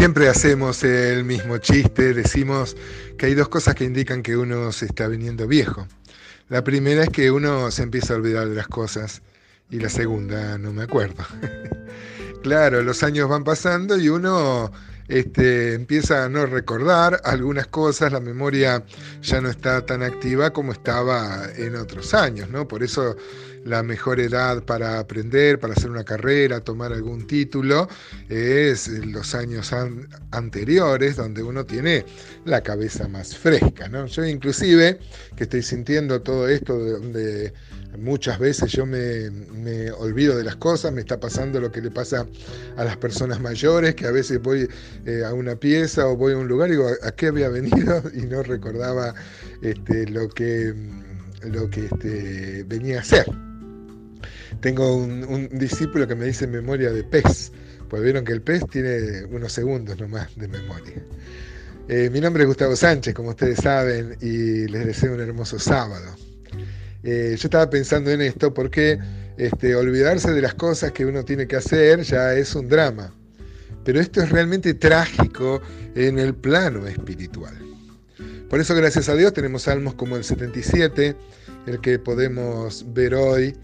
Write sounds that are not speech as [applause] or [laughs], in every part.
Siempre hacemos el mismo chiste, decimos que hay dos cosas que indican que uno se está viniendo viejo. La primera es que uno se empieza a olvidar de las cosas y la segunda no me acuerdo. [laughs] claro, los años van pasando y uno este, empieza a no recordar algunas cosas, la memoria ya no está tan activa como estaba en otros años, ¿no? Por eso la mejor edad para aprender, para hacer una carrera, tomar algún título, es los años anteriores, donde uno tiene la cabeza más fresca. ¿no? Yo inclusive, que estoy sintiendo todo esto, donde muchas veces yo me, olvido de las cosas, me está pasando lo que le pasa a las personas mayores, que a veces voy eh, a una pieza o voy a un lugar y digo, ¿a qué había venido? [laughs] Y no recordaba este, lo que, lo que este, venía a hacer. Tengo un, discípulo que me dice memoria de pez, pues vieron que el pez tiene unos segundos nomás de memoria. Eh, mi nombre es Gustavo Sánchez, como ustedes saben, y les deseo un hermoso sábado. Eh, yo estaba pensando en esto porque este, olvidarse de las cosas que uno tiene que hacer ya es un drama. Pero esto es realmente trágico en el plano espiritual. Por eso, gracias a Dios, tenemos salmos como el 77, el que podemos ver hoy,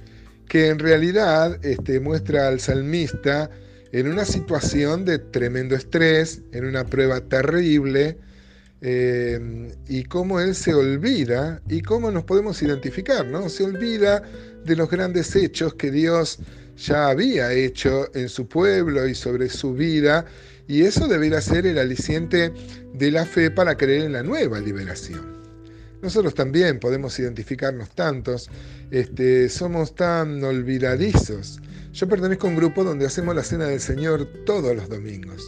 que en realidad este, muestra al salmista en una situación de tremendo estrés, en una prueba terrible, eh, y cómo él se olvida y cómo nos podemos identificar, ¿no? Se olvida de los grandes hechos que Dios ya había hecho en su pueblo y sobre su vida, y eso debería ser el aliciente de la fe para creer en la nueva liberación. Nosotros también podemos identificarnos tantos, este, somos tan olvidadizos. Yo pertenezco a un grupo donde hacemos la cena del Señor todos los domingos.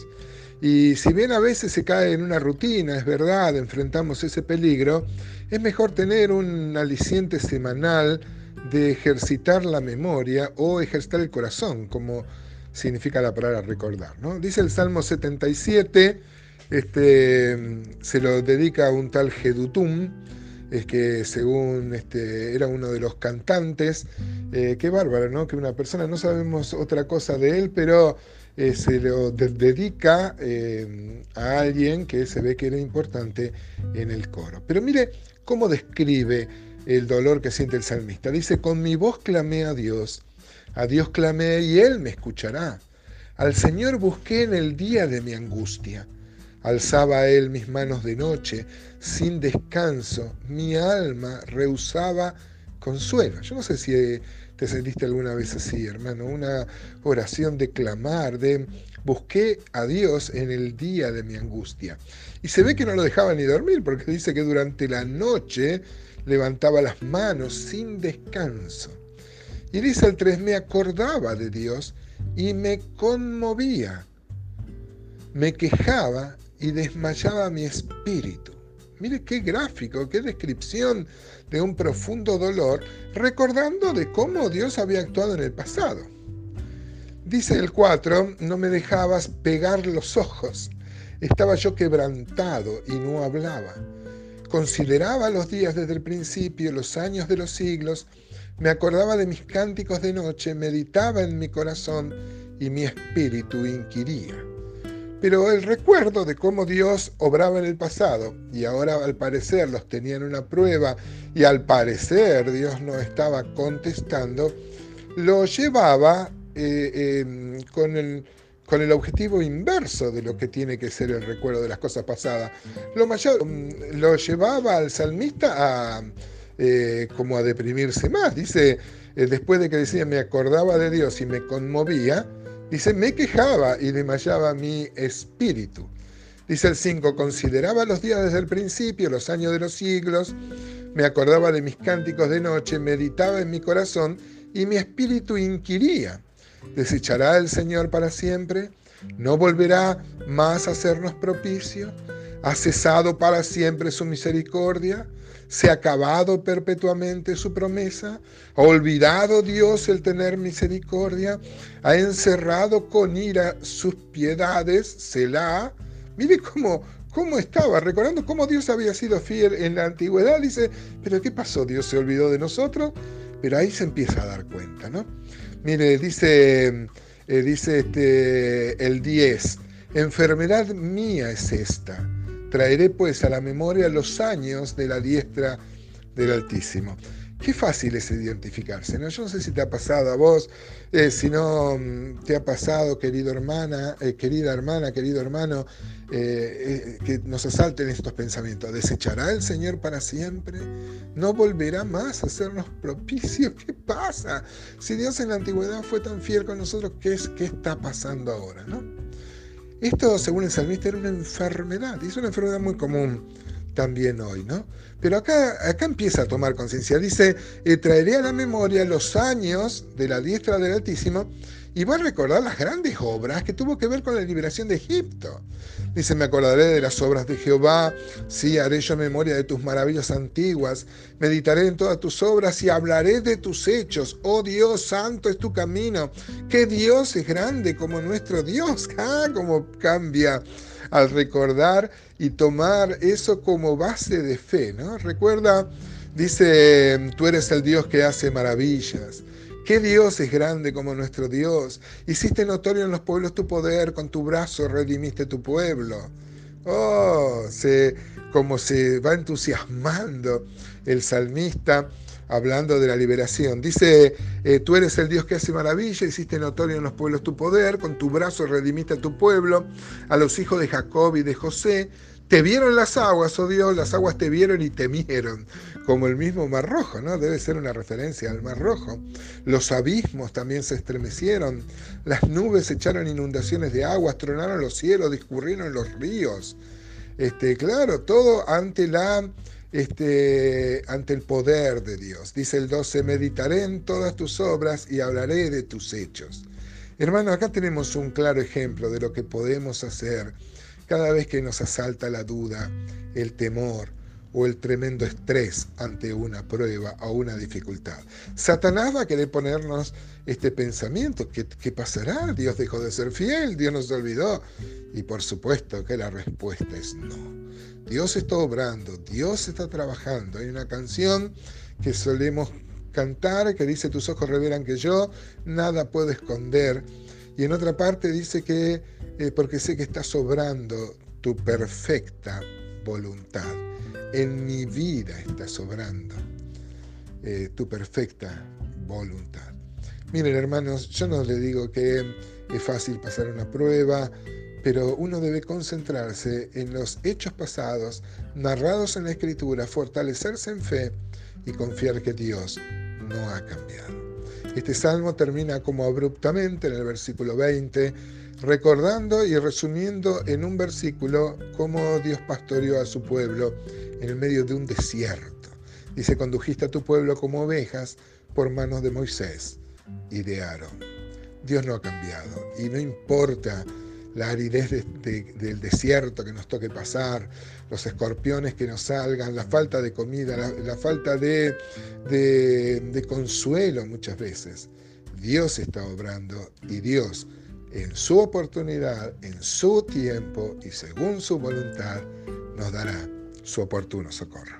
Y si bien a veces se cae en una rutina, es verdad, enfrentamos ese peligro, es mejor tener un aliciente semanal de ejercitar la memoria o ejercitar el corazón, como significa la palabra recordar. ¿no? Dice el Salmo 77, este, se lo dedica a un tal Gedutum, es que según este, era uno de los cantantes, eh, qué bárbaro, ¿no? Que una persona, no sabemos otra cosa de él, pero eh, se lo dedica eh, a alguien que se ve que era importante en el coro. Pero mire cómo describe el dolor que siente el salmista. Dice, con mi voz clamé a Dios, a Dios clamé y Él me escuchará. Al Señor busqué en el día de mi angustia. Alzaba él mis manos de noche, sin descanso, mi alma rehusaba consuelo. Yo no sé si te sentiste alguna vez así, hermano, una oración de clamar, de busqué a Dios en el día de mi angustia. Y se ve que no lo dejaba ni dormir, porque dice que durante la noche levantaba las manos sin descanso. Y dice el 3, me acordaba de Dios y me conmovía. Me quejaba y desmayaba mi espíritu. Mire qué gráfico, qué descripción de un profundo dolor, recordando de cómo Dios había actuado en el pasado. Dice el 4, no me dejabas pegar los ojos. Estaba yo quebrantado y no hablaba. Consideraba los días desde el principio, los años de los siglos, me acordaba de mis cánticos de noche, meditaba en mi corazón y mi espíritu inquiría. Pero el recuerdo de cómo Dios obraba en el pasado y ahora al parecer los tenían una prueba y al parecer Dios no estaba contestando, lo llevaba eh, em, con, el, con el objetivo inverso de lo que tiene que ser el recuerdo de las cosas pasadas. Lo, mayor, mm, lo llevaba al salmista a, eh, como a deprimirse más. Dice, eh, después de que decía me acordaba de Dios y me conmovía, Dice, me quejaba y desmayaba mi espíritu. Dice el 5, consideraba los días desde el principio, los años de los siglos, me acordaba de mis cánticos de noche, meditaba en mi corazón y mi espíritu inquiría. ¿Desechará el Señor para siempre? ¿No volverá más a hacernos propicio? ¿Ha cesado para siempre su misericordia? ¿Se ha acabado perpetuamente su promesa? ¿Ha olvidado Dios el tener misericordia? ¿Ha encerrado con ira sus piedades? ¿Selah? Mire cómo, cómo estaba, recordando cómo Dios había sido fiel en la antigüedad. Dice, ¿pero qué pasó? ¿Dios se olvidó de nosotros? Pero ahí se empieza a dar cuenta, ¿no? Mire, dice, eh, dice este, el 10. Enfermedad mía es esta. Traeré pues a la memoria los años de la diestra del Altísimo. Qué fácil es identificarse, ¿no? Yo no sé si te ha pasado a vos, eh, si no mm, te ha pasado, querido hermana, eh, querida hermana, querido hermano, eh, que nos asalten estos pensamientos. ¿Desechará el Señor para siempre? ¿No volverá más a hacernos propicios? ¿Qué pasa? Si Dios en la antigüedad fue tan fiel con nosotros, ¿qué, es, qué está pasando ahora? ¿no? Esto, según el salmista, era una enfermedad, y es una enfermedad muy común también hoy, ¿no? Pero acá, acá empieza a tomar conciencia. Dice, eh, traeré a la memoria los años de la diestra del Altísimo y va a recordar las grandes obras que tuvo que ver con la liberación de Egipto. Dice, me acordaré de las obras de Jehová, sí, haré yo memoria de tus maravillas antiguas, meditaré en todas tus obras y hablaré de tus hechos. Oh Dios, santo es tu camino. Que Dios es grande como nuestro Dios. [laughs] Ah, cómo cambia al recordar y tomar eso como base de fe, ¿no? Recuerda, dice, tú eres el Dios que hace maravillas. ¿Qué Dios es grande como nuestro Dios? Hiciste notorio en los pueblos tu poder, con tu brazo redimiste tu pueblo. Oh, se, como se va entusiasmando el salmista hablando de la liberación. Dice, eh, tú eres el Dios que hace maravilla, hiciste notorio en los pueblos tu poder, con tu brazo redimiste a tu pueblo, a los hijos de Jacob y de José. Te vieron las aguas, oh Dios, las aguas te vieron y temieron, como el mismo Mar Rojo, ¿no? Debe ser una referencia al Mar Rojo. Los abismos también se estremecieron, las nubes echaron inundaciones de aguas, tronaron los cielos, discurrieron los ríos. Este, claro, todo ante la este, ante el poder de Dios. Dice el 12, meditaré en todas tus obras y hablaré de tus hechos. Hermano, acá tenemos un claro ejemplo de lo que podemos hacer cada vez que nos asalta la duda, el temor o el tremendo estrés ante una prueba o una dificultad. Satanás va a querer ponernos este pensamiento, ¿qué, ¿qué pasará? Dios dejó de ser fiel, Dios nos olvidó. Y por supuesto que la respuesta es no. Dios está obrando, Dios está trabajando. Hay una canción que solemos cantar que dice, tus ojos revelan que yo nada puedo esconder. Y en otra parte dice que, eh, porque sé que está sobrando tu perfecta voluntad. En mi vida está sobrando eh, tu perfecta voluntad. Miren hermanos, yo no le digo que es fácil pasar una prueba, pero uno debe concentrarse en los hechos pasados narrados en la Escritura, fortalecerse en fe y confiar que Dios no ha cambiado. Este salmo termina como abruptamente en el versículo 20, recordando y resumiendo en un versículo cómo Dios pastoreó a su pueblo en el medio de un desierto. Dice, condujiste a tu pueblo como ovejas por manos de Moisés y de Aarón. Dios no ha cambiado y no importa la aridez del desierto que nos toque pasar, los escorpiones que nos salgan, la falta de comida, la, falta de, de consuelo muchas veces. Dios está obrando y Dios en su oportunidad, en su tiempo y según su voluntad nos dará su oportuno socorro.